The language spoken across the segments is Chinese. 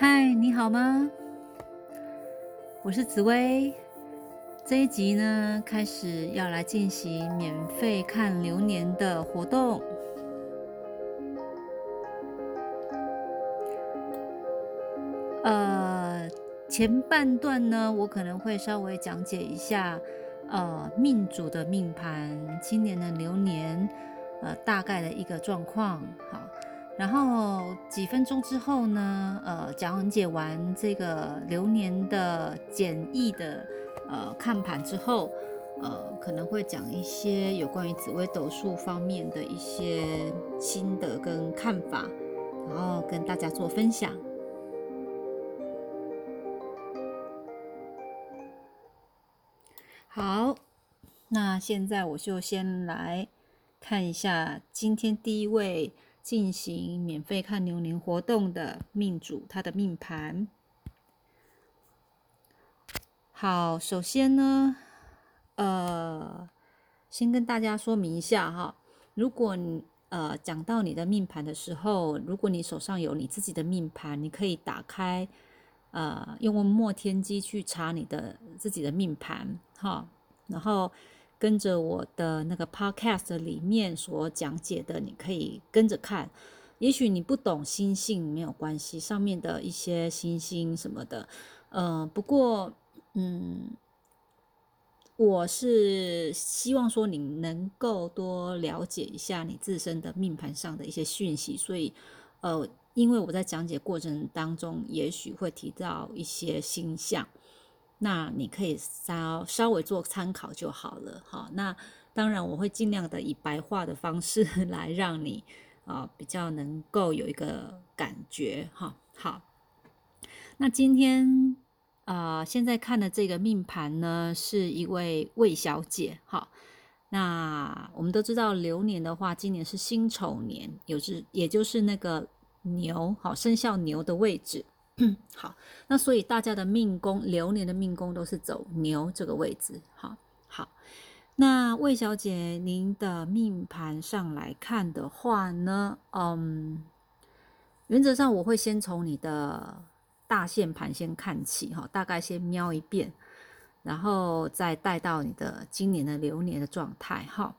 嗨，你好吗？我是紫薇。这一集呢，开始要来进行免费看流年的活动。呃，前半段呢，我可能会稍微讲解一下，呃，命主的命盘，今年的流年，呃，大概的一个状况。好。然后几分钟之后呢，呃，讲解完这个流年的简易的呃看盘之后，呃，可能会讲一些有关于紫微斗数方面的一些心得跟看法，然后跟大家做分享。好，那现在我就先来看一下今天第一位。进行免费看牛年活动的命主，他的命盘。好，首先呢，呃，先跟大家说明一下哈，如果你呃讲到你的命盘的时候，如果你手上有你自己的命盘，你可以打开呃用墨天机去查你的自己的命盘哈，然后。跟着我的那个 podcast 里面所讲解的，你可以跟着看。也许你不懂星性没有关系，上面的一些星星什么的，呃，不过，嗯，我是希望说你能够多了解一下你自身的命盘上的一些讯息。所以，呃，因为我在讲解过程当中，也许会提到一些星象。那你可以稍稍微做参考就好了，哈。那当然我会尽量的以白话的方式 来让你啊比较能够有一个感觉，哈。好，那今天啊现在看的这个命盘呢，是一位魏小姐，哈。那我们都知道流年的话，今年是辛丑年，有是也就是那个牛，好生肖牛的位置。好，那所以大家的命宫流年的命宫都是走牛这个位置。好，好，那魏小姐，您的命盘上来看的话呢，嗯，原则上我会先从你的大线盘先看起，哈，大概先瞄一遍，然后再带到你的今年的流年的状态，哈，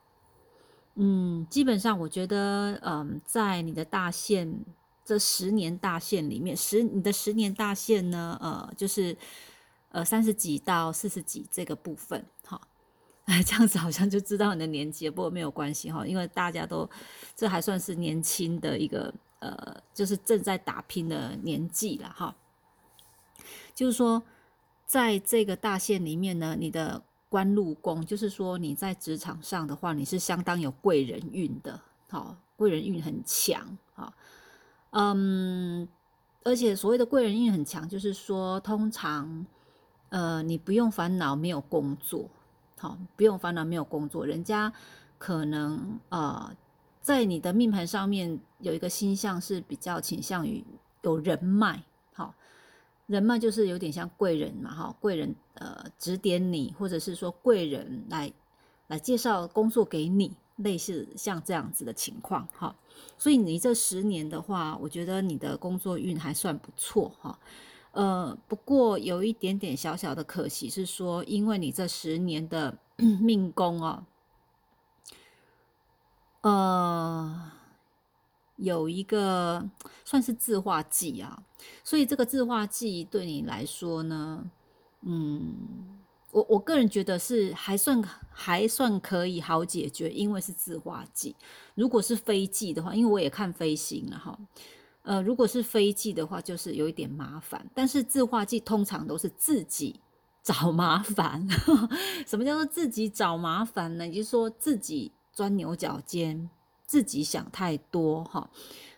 嗯，基本上我觉得，嗯，在你的大线。这十年大限里面，十你的十年大限呢？呃，就是呃三十几到四十几这个部分，哈，哎，这样子好像就知道你的年纪，不过没有关系哈，因为大家都这还算是年轻的一个呃，就是正在打拼的年纪了哈。就是说，在这个大限里面呢，你的官禄宫，就是说你在职场上的话，你是相当有贵人运的，好，贵人运很强，哈。嗯，而且所谓的贵人运很强，就是说，通常，呃，你不用烦恼没有工作，好，不用烦恼没有工作，人家可能呃，在你的命盘上面有一个星象是比较倾向于有人脉，好，人脉就是有点像贵人嘛，哈，贵人呃指点你，或者是说贵人来来介绍工作给你。类似像这样子的情况，哈，所以你这十年的话，我觉得你的工作运还算不错，哈，呃，不过有一点点小小的可惜是说，因为你这十年的 命宫啊，呃，有一个算是自化忌啊，所以这个自化忌对你来说呢，嗯。我我个人觉得是还算还算可以好解决，因为是自化忌。如果是飞忌的话，因为我也看飞行了哈，呃，如果是飞忌的话，就是有一点麻烦。但是自化忌通常都是自己找麻烦。什么叫做自己找麻烦呢？也就是说自己钻牛角尖，自己想太多哈。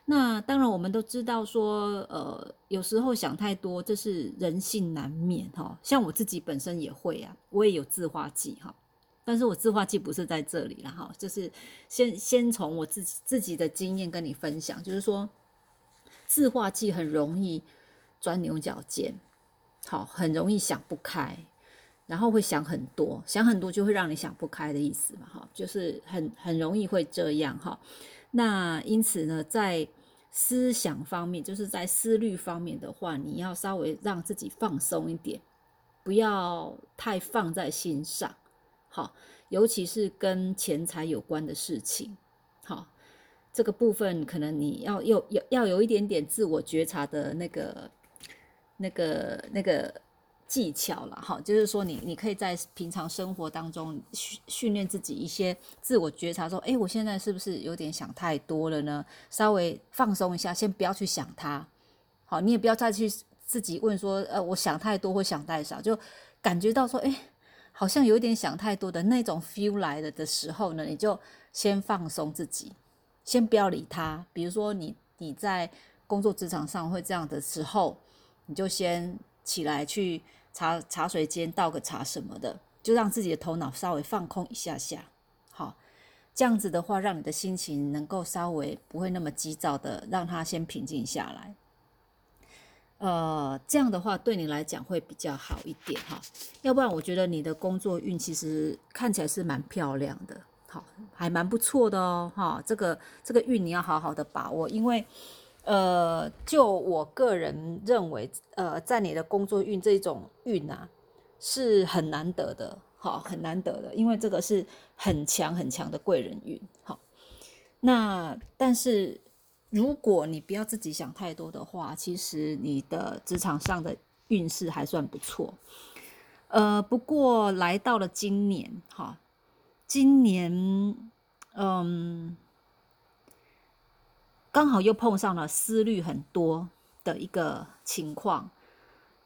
那当然，我们都知道说，呃，有时候想太多，这是人性难免哈。像我自己本身也会啊，我也有自化剂哈，但是我自化剂不是在这里了哈，就是先先从我自己自己的经验跟你分享，就是说自化剂很容易钻牛角尖，好，很容易想不开，然后会想很多，想很多就会让你想不开的意思嘛哈，就是很很容易会这样哈。那因此呢，在思想方面，就是在思虑方面的话，你要稍微让自己放松一点，不要太放在心上。好，尤其是跟钱财有关的事情，好，这个部分可能你要有有要有一点点自我觉察的那个、那个、那个。技巧了哈，就是说你你可以在平常生活当中训训练自己一些自我觉察，说，哎，我现在是不是有点想太多了呢？稍微放松一下，先不要去想它。好，你也不要再去自己问说，呃，我想太多或想太少，就感觉到说，哎，好像有点想太多的那种 feel 来了的时候呢，你就先放松自己，先不要理他。比如说你你在工作职场上会这样的时候，你就先。起来去茶茶水间倒个茶什么的，就让自己的头脑稍微放空一下下，好，这样子的话，让你的心情能够稍微不会那么急躁的，让它先平静下来。呃，这样的话对你来讲会比较好一点哈。要不然，我觉得你的工作运其实看起来是蛮漂亮的，好，还蛮不错的哦，哈，这个这个运你要好好的把握，因为。呃，就我个人认为，呃，在你的工作运这种运啊，是很难得的，好，很难得的，因为这个是很强很强的贵人运，好。那但是如果你不要自己想太多的话，其实你的职场上的运势还算不错。呃，不过来到了今年，哈，今年，嗯。刚好又碰上了思虑很多的一个情况，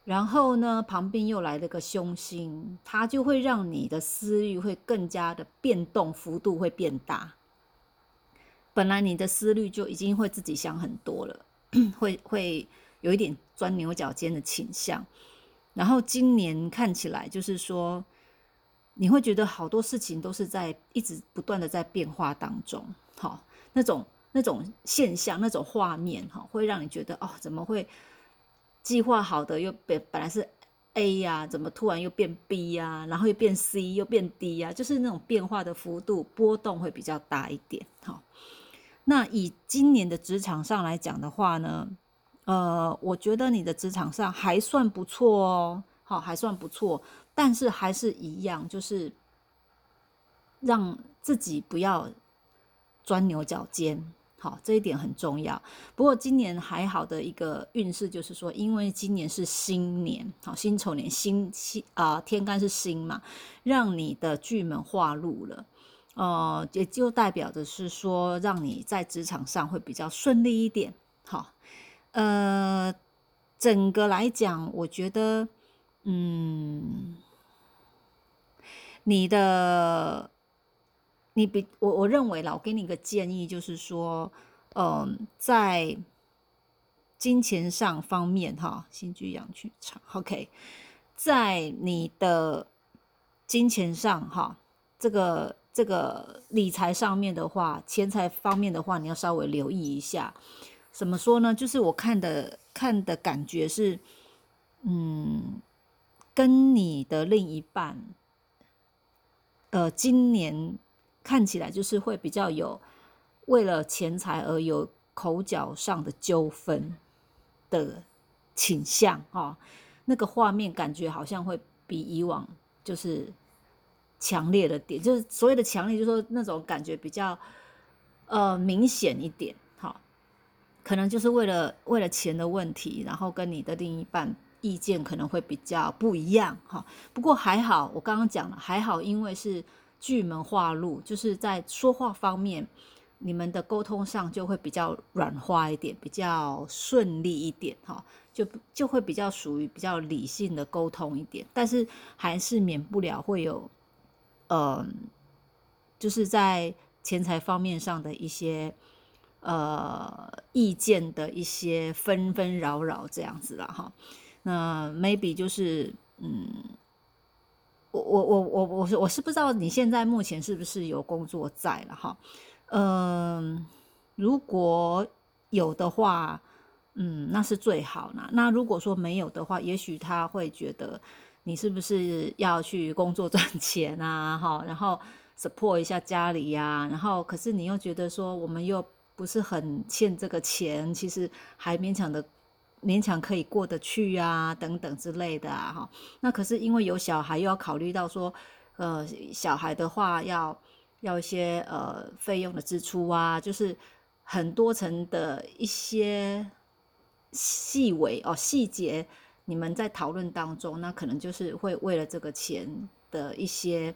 然后呢，旁边又来了个凶星，它就会让你的思虑会更加的变动，幅度会变大。本来你的思虑就已经会自己想很多了，会会有一点钻牛角尖的倾向。然后今年看起来就是说，你会觉得好多事情都是在一直不断的在变化当中，好那种。那种现象、那种画面，哈，会让你觉得哦，怎么会计划好的又本本来是 A 呀，怎么突然又变 B 呀，然后又变 C，又变 D 呀，就是那种变化的幅度波动会比较大一点，哈。那以今年的职场上来讲的话呢，呃，我觉得你的职场上还算不错哦，好，还算不错，但是还是一样，就是让自己不要钻牛角尖。好，这一点很重要。不过今年还好的一个运势就是说，因为今年是新年，好辛丑年，新新啊天干是新嘛，让你的巨门化禄了，呃，也就代表着是说，让你在职场上会比较顺利一点。好，呃，整个来讲，我觉得，嗯，你的。你比我，我认为啦，我给你一个建议，就是说，嗯，在金钱上方面，哈，新居养去场，OK，在你的金钱上，哈，这个这个理财上面的话，钱财方面的话，你要稍微留意一下。怎么说呢？就是我看的看的感觉是，嗯，跟你的另一半，呃，今年。看起来就是会比较有为了钱财而有口角上的纠纷的倾向啊，那个画面感觉好像会比以往就是强烈的点，就是所谓的强烈，就是说那种感觉比较呃明显一点，好，可能就是为了为了钱的问题，然后跟你的另一半意见可能会比较不一样哈。不过还好，我刚刚讲了还好，因为是。巨门化禄，就是在说话方面，你们的沟通上就会比较软化一点，比较顺利一点，哈，就就会比较属于比较理性的沟通一点，但是还是免不了会有，嗯，就是在钱财方面上的一些呃意见的一些纷纷扰扰这样子了，哈，那 maybe 就是嗯。我我我我我是我是不知道你现在目前是不是有工作在了哈，嗯，如果有的话，嗯，那是最好呢。那如果说没有的话，也许他会觉得你是不是要去工作赚 钱啊，哈，然后 support 一下家里呀，然后可是你又觉得说我们又不是很欠这个钱，其实还勉强的勉强可以过得去啊，等等之类的啊，哈。那可是因为有小孩，又要考虑到说，呃，小孩的话要要一些呃费用的支出啊，就是很多层的一些细微哦细节，你们在讨论当中，那可能就是会为了这个钱的一些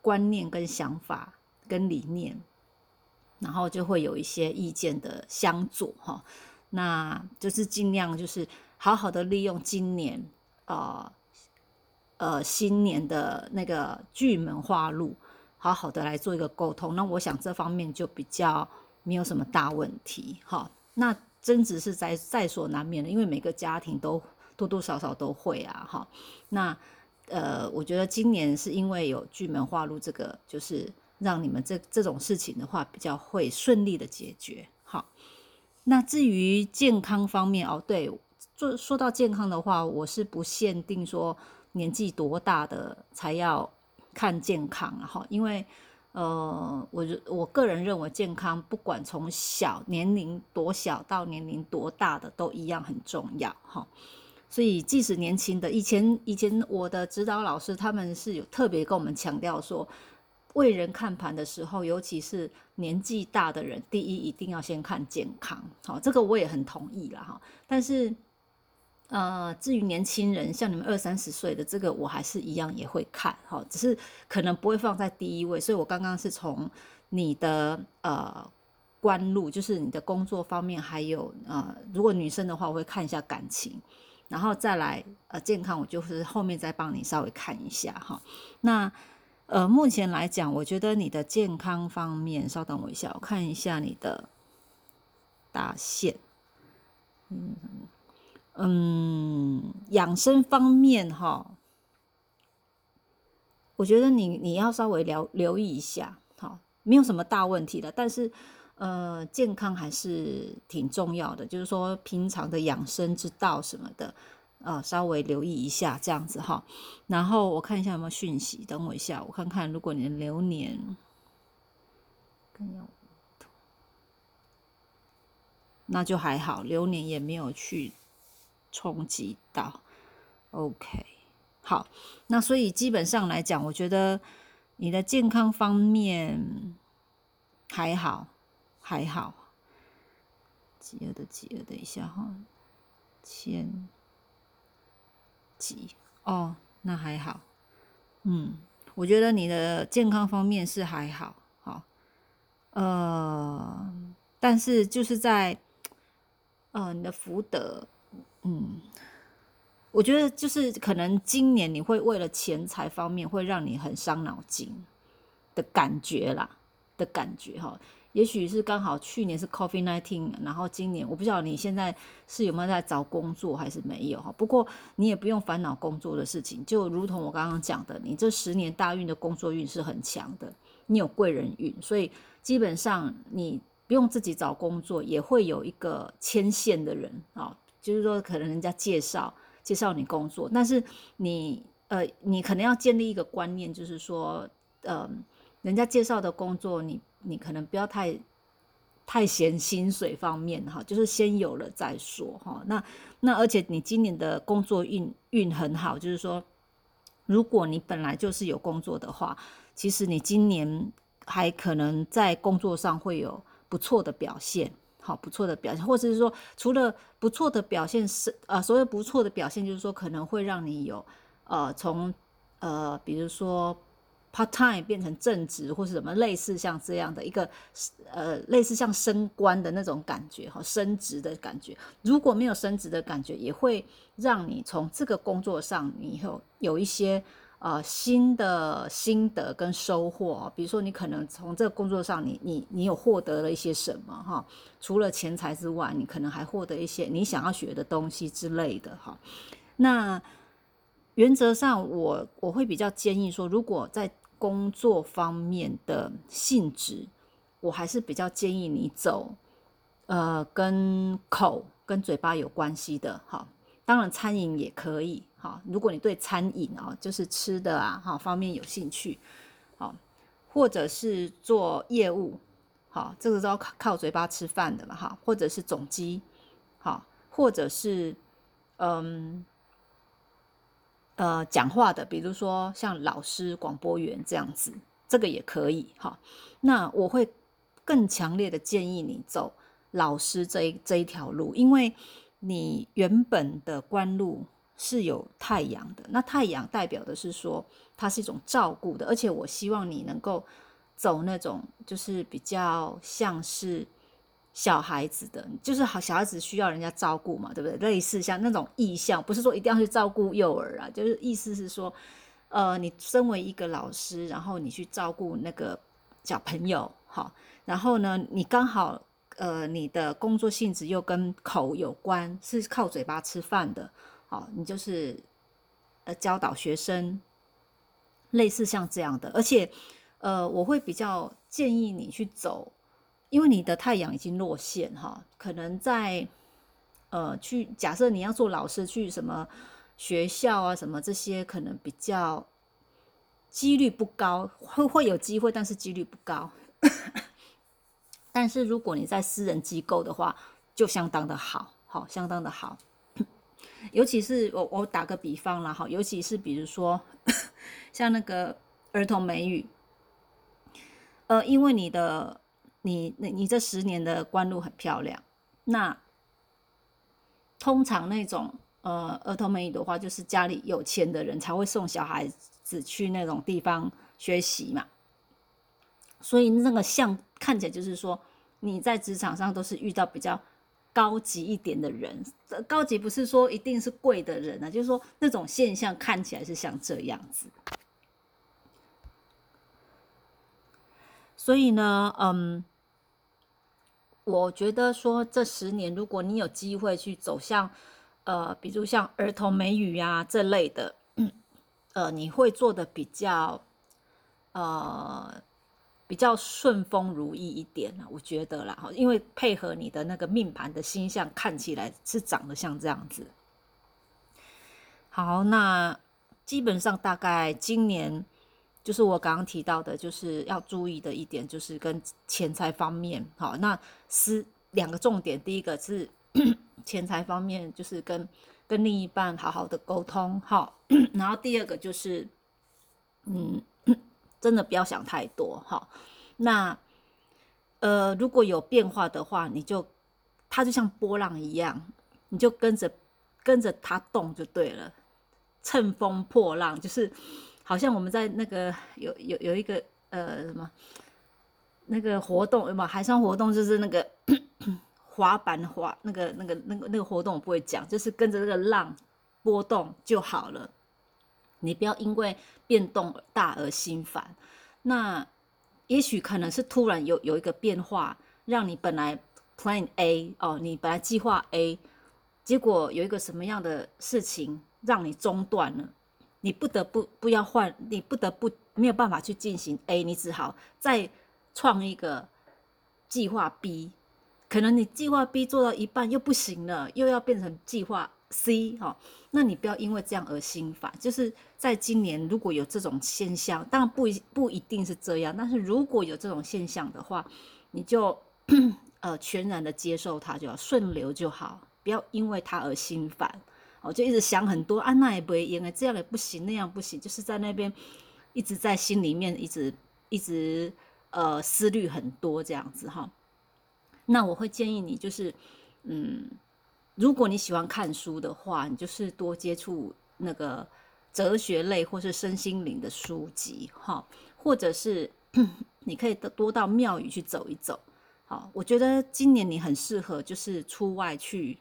观念跟想法跟理念。然后就会有一些意见的相左哈，那就是尽量就是好好的利用今年呃呃新年的那个巨门化禄，好好的来做一个沟通。那我想这方面就比较没有什么大问题哈。那争执是在在所难免的，因为每个家庭都多多少少都会啊哈。那呃，我觉得今年是因为有巨门化禄这个就是。让你们这这种事情的话比较会顺利的解决。好，那至于健康方面哦，对，做说到健康的话，我是不限定说年纪多大的才要看健康哈，因为呃，我我个人认为健康不管从小年龄多小到年龄多大的都一样很重要哈。所以即使年轻的，以前以前我的指导老师他们是有特别跟我们强调说。为人看盘的时候，尤其是年纪大的人，第一一定要先看健康。好，这个我也很同意了哈。但是，呃，至于年轻人，像你们二三十岁的这个，我还是一样也会看哈，只是可能不会放在第一位。所以我刚刚是从你的呃官路，就是你的工作方面，还有呃，如果女生的话，我会看一下感情，然后再来呃健康，我就是后面再帮你稍微看一下哈。那。呃，目前来讲，我觉得你的健康方面，稍等我一下，我看一下你的大线。嗯嗯，养生方面哈，我觉得你你要稍微留留意一下，好，没有什么大问题的，但是呃，健康还是挺重要的，就是说平常的养生之道什么的。呃，稍微留意一下这样子哈，然后我看一下有没有讯息，等我一下，我看看如果你的流年，那就还好，流年也没有去冲击到，OK，好，那所以基本上来讲，我觉得你的健康方面还好，还好，几二的几二，等一下哈，千。急。哦，那还好，嗯，我觉得你的健康方面是还好，好，呃，但是就是在，呃，你的福德，嗯，我觉得就是可能今年你会为了钱财方面会让你很伤脑筋的感觉啦，的感觉哈。也许是刚好去年是 Coffee Nineteen，然后今年我不知道你现在是有没有在找工作还是没有哈。不过你也不用烦恼工作的事情，就如同我刚刚讲的，你这十年大运的工作运是很强的，你有贵人运，所以基本上你不用自己找工作，也会有一个牵线的人啊，就是说可能人家介绍介绍你工作，但是你呃你可能要建立一个观念，就是说呃人家介绍的工作你。你可能不要太太嫌薪水方面哈，就是先有了再说哈。那那而且你今年的工作运运很好，就是说，如果你本来就是有工作的话，其实你今年还可能在工作上会有不错的表现，好不错的表现，或者是说除了不错的表现是呃，所谓不错的表现，就是说可能会让你有呃从呃比如说。Part time 变成正职或是什么类似像这样的一个呃类似像升官的那种感觉哈升职的感觉，如果没有升职的感觉，也会让你从这个工作上你有有一些呃新的心得跟收获，比如说你可能从这个工作上你你你有获得了一些什么哈，除了钱财之外，你可能还获得一些你想要学的东西之类的哈，那。原则上，我我会比较建议说，如果在工作方面的性质，我还是比较建议你走，呃，跟口跟嘴巴有关系的，哈。当然，餐饮也可以，哈。如果你对餐饮啊，就是吃的啊，哈方面有兴趣，好，或者是做业务，好，这个都要靠靠嘴巴吃饭的嘛，哈，或者是总机，好，或者是嗯呃讲话的，比如说像老师、广播员这样子，这个也可以，哈。那我会更强烈的建议你走老师这一这一条路，因为你原本的官路。是有太阳的，那太阳代表的是说它是一种照顾的，而且我希望你能够走那种就是比较像是小孩子的，就是好小孩子需要人家照顾嘛，对不对？类似像那种意向，不是说一定要去照顾幼儿啊，就是意思是说，呃，你身为一个老师，然后你去照顾那个小朋友，好，然后呢，你刚好呃你的工作性质又跟口有关，是靠嘴巴吃饭的。好，你就是呃教导学生，类似像这样的，而且呃我会比较建议你去走，因为你的太阳已经落线哈，可能在呃去假设你要做老师去什么学校啊什么这些，可能比较几率不高，会会有机会，但是几率不高。但是如果你在私人机构的话，就相当的好，好相当的好。尤其是我我打个比方了哈，尤其是比如说 像那个儿童美语，呃，因为你的你你你这十年的官路很漂亮，那通常那种呃儿童美语的话，就是家里有钱的人才会送小孩子去那种地方学习嘛，所以那个像看起来就是说你在职场上都是遇到比较。高级一点的人，高级不是说一定是贵的人啊，就是说那种现象看起来是像这样子。所以呢，嗯，我觉得说这十年，如果你有机会去走向，呃，比如像儿童美语呀这类的，呃，你会做的比较，呃。比较顺风如意一点，我觉得啦，因为配合你的那个命盘的星象，看起来是长得像这样子。好，那基本上大概今年就是我刚刚提到的，就是要注意的一点，就是跟钱财方面。好，那是两个重点，第一个是 钱财方面，就是跟跟另一半好好的沟通。好，然后第二个就是，嗯。真的不要想太多哈，那呃如果有变化的话，你就它就像波浪一样，你就跟着跟着它动就对了，乘风破浪，就是好像我们在那个有有有一个呃什么那个活动有吗？海上活动就是那个滑板滑那个那个那个那个活动我不会讲，就是跟着那个浪波动就好了。你不要因为变动大而心烦。那也许可能是突然有有一个变化，让你本来 plan A 哦，你本来计划 A，结果有一个什么样的事情让你中断了，你不得不不要换，你不得不没有办法去进行 A，你只好再创一个计划 B。可能你计划 B 做到一半又不行了，又要变成计划。C 哈，那你不要因为这样而心烦。就是在今年如果有这种现象，当然不一不一定是这样，但是如果有这种现象的话，你就 呃全然的接受它，就要顺流就好，不要因为它而心烦。哦，就一直想很多啊，那也不会因为这样也不行，那样不行，就是在那边一直在心里面一直一直呃思虑很多这样子哈。那我会建议你就是嗯。如果你喜欢看书的话，你就是多接触那个哲学类或是身心灵的书籍，哈，或者是 你可以多到庙宇去走一走。好，我觉得今年你很适合就是出外去，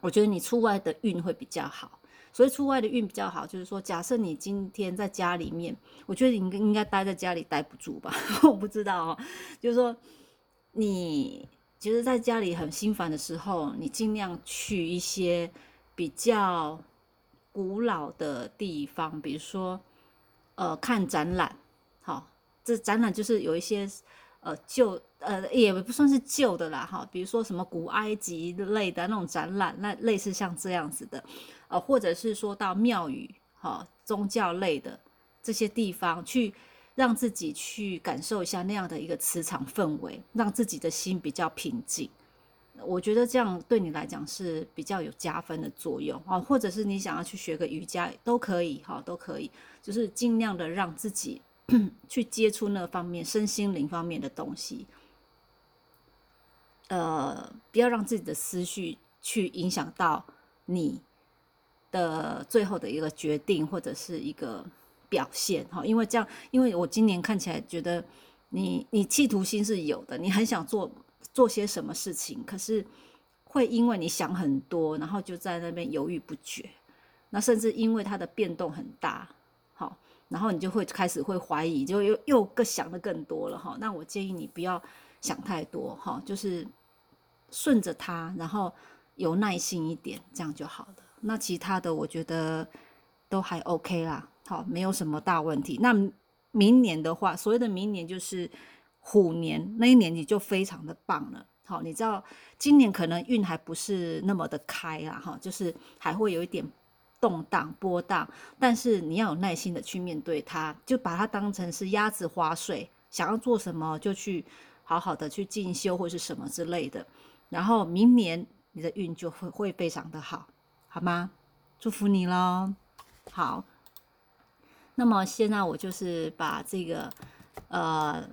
我觉得你出外的运会比较好。所以出外的运比较好，就是说，假设你今天在家里面，我觉得你应该待在家里待不住吧？我不知道哦，就是说你。其实在家里很心烦的时候，你尽量去一些比较古老的地方，比如说，呃，看展览。好，这展览就是有一些呃旧呃也不算是旧的啦，哈，比如说什么古埃及类的那种展览，那类似像这样子的，呃，或者是说到庙宇，哈，宗教类的这些地方去。让自己去感受一下那样的一个磁场氛围，让自己的心比较平静。我觉得这样对你来讲是比较有加分的作用啊，或者是你想要去学个瑜伽都可以哈，都可以，就是尽量的让自己 去接触那方面身心灵方面的东西，呃，不要让自己的思绪去影响到你的最后的一个决定或者是一个表现哈，因为这样，因为我今年看起来觉得你你企图心是有的，你很想做。做些什么事情，可是会因为你想很多，然后就在那边犹豫不决。那甚至因为它的变动很大，然后你就会开始会怀疑，就又又更想的更多了哈。那我建议你不要想太多哈，就是顺着他，然后有耐心一点，这样就好了。那其他的我觉得都还 OK 啦，好，没有什么大问题。那明年的话，所谓的明年就是。虎年那一年你就非常的棒了，好，你知道今年可能运还不是那么的开啦，哈，就是还会有一点动荡波荡，但是你要有耐心的去面对它，就把它当成是鸭子划水，想要做什么就去好好的去进修或是什么之类的，然后明年你的运就会会非常的好，好吗？祝福你喽，好，那么现在我就是把这个呃。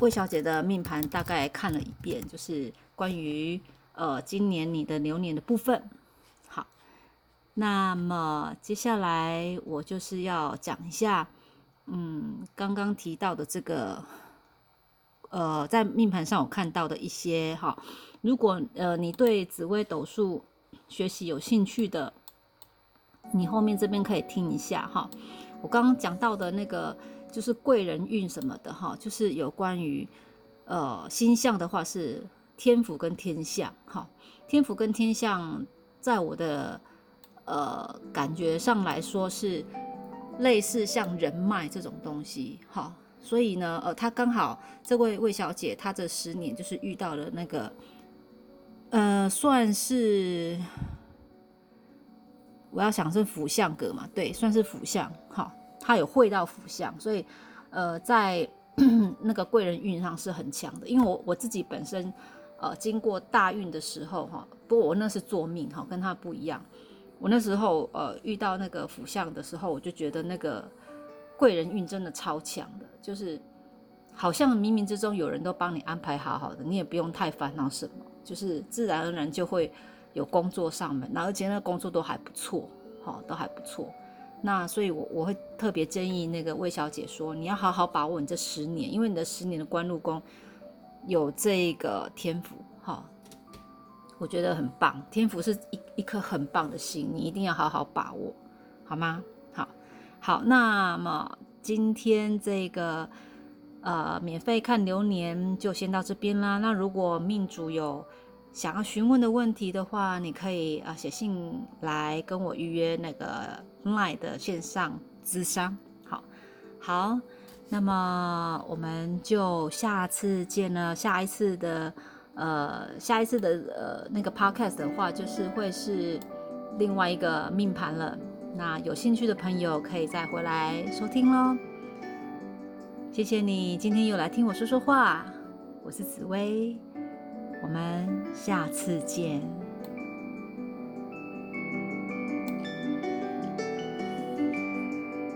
魏小姐的命盘大概看了一遍，就是关于呃今年你的流年的部分。那么接下来我就是要讲一下，嗯，刚刚提到的这个，呃，在命盘上我看到的一些哈，如果呃你对紫微斗数学习有兴趣的，你后面这边可以听一下哈，我刚刚讲到的那个。就是贵人运什么的哈，就是有关于呃星象的话是天府跟天象哈，天府跟天象在我的呃感觉上来说是类似像人脉这种东西哈，所以呢呃他刚好这位魏小姐她这十年就是遇到了那个呃算是我要想是辅相格嘛，对，算是辅相哈。他有会到福相，所以，呃，在 那个贵人运上是很强的。因为我我自己本身，呃，经过大运的时候，哈，不过我那是做命，哈，跟他不一样。我那时候，呃，遇到那个福相的时候，我就觉得那个贵人运真的超强的，就是好像冥冥之中有人都帮你安排好好的，你也不用太烦恼什么，就是自然而然就会有工作上门，然后而且那工作都还不错，哈，都还不错。那所以，我我会特别建议那个魏小姐说，你要好好把握你这十年，因为你的十年的官禄宫有这个天赋，哈，我觉得很棒。天赋是一一颗很棒的心，你一定要好好把握，好吗？好，好，那么今天这个呃免费看流年就先到这边啦。那如果命主有想要询问的问题的话，你可以啊写信来跟我预约那个 Line 的线上咨商。好，好，那么我们就下次见了。下一次的呃，下一次的呃那个 Podcast 的话，就是会是另外一个命盘了。那有兴趣的朋友可以再回来收听喽。谢谢你今天又来听我说说话，我是紫薇。我们下次见。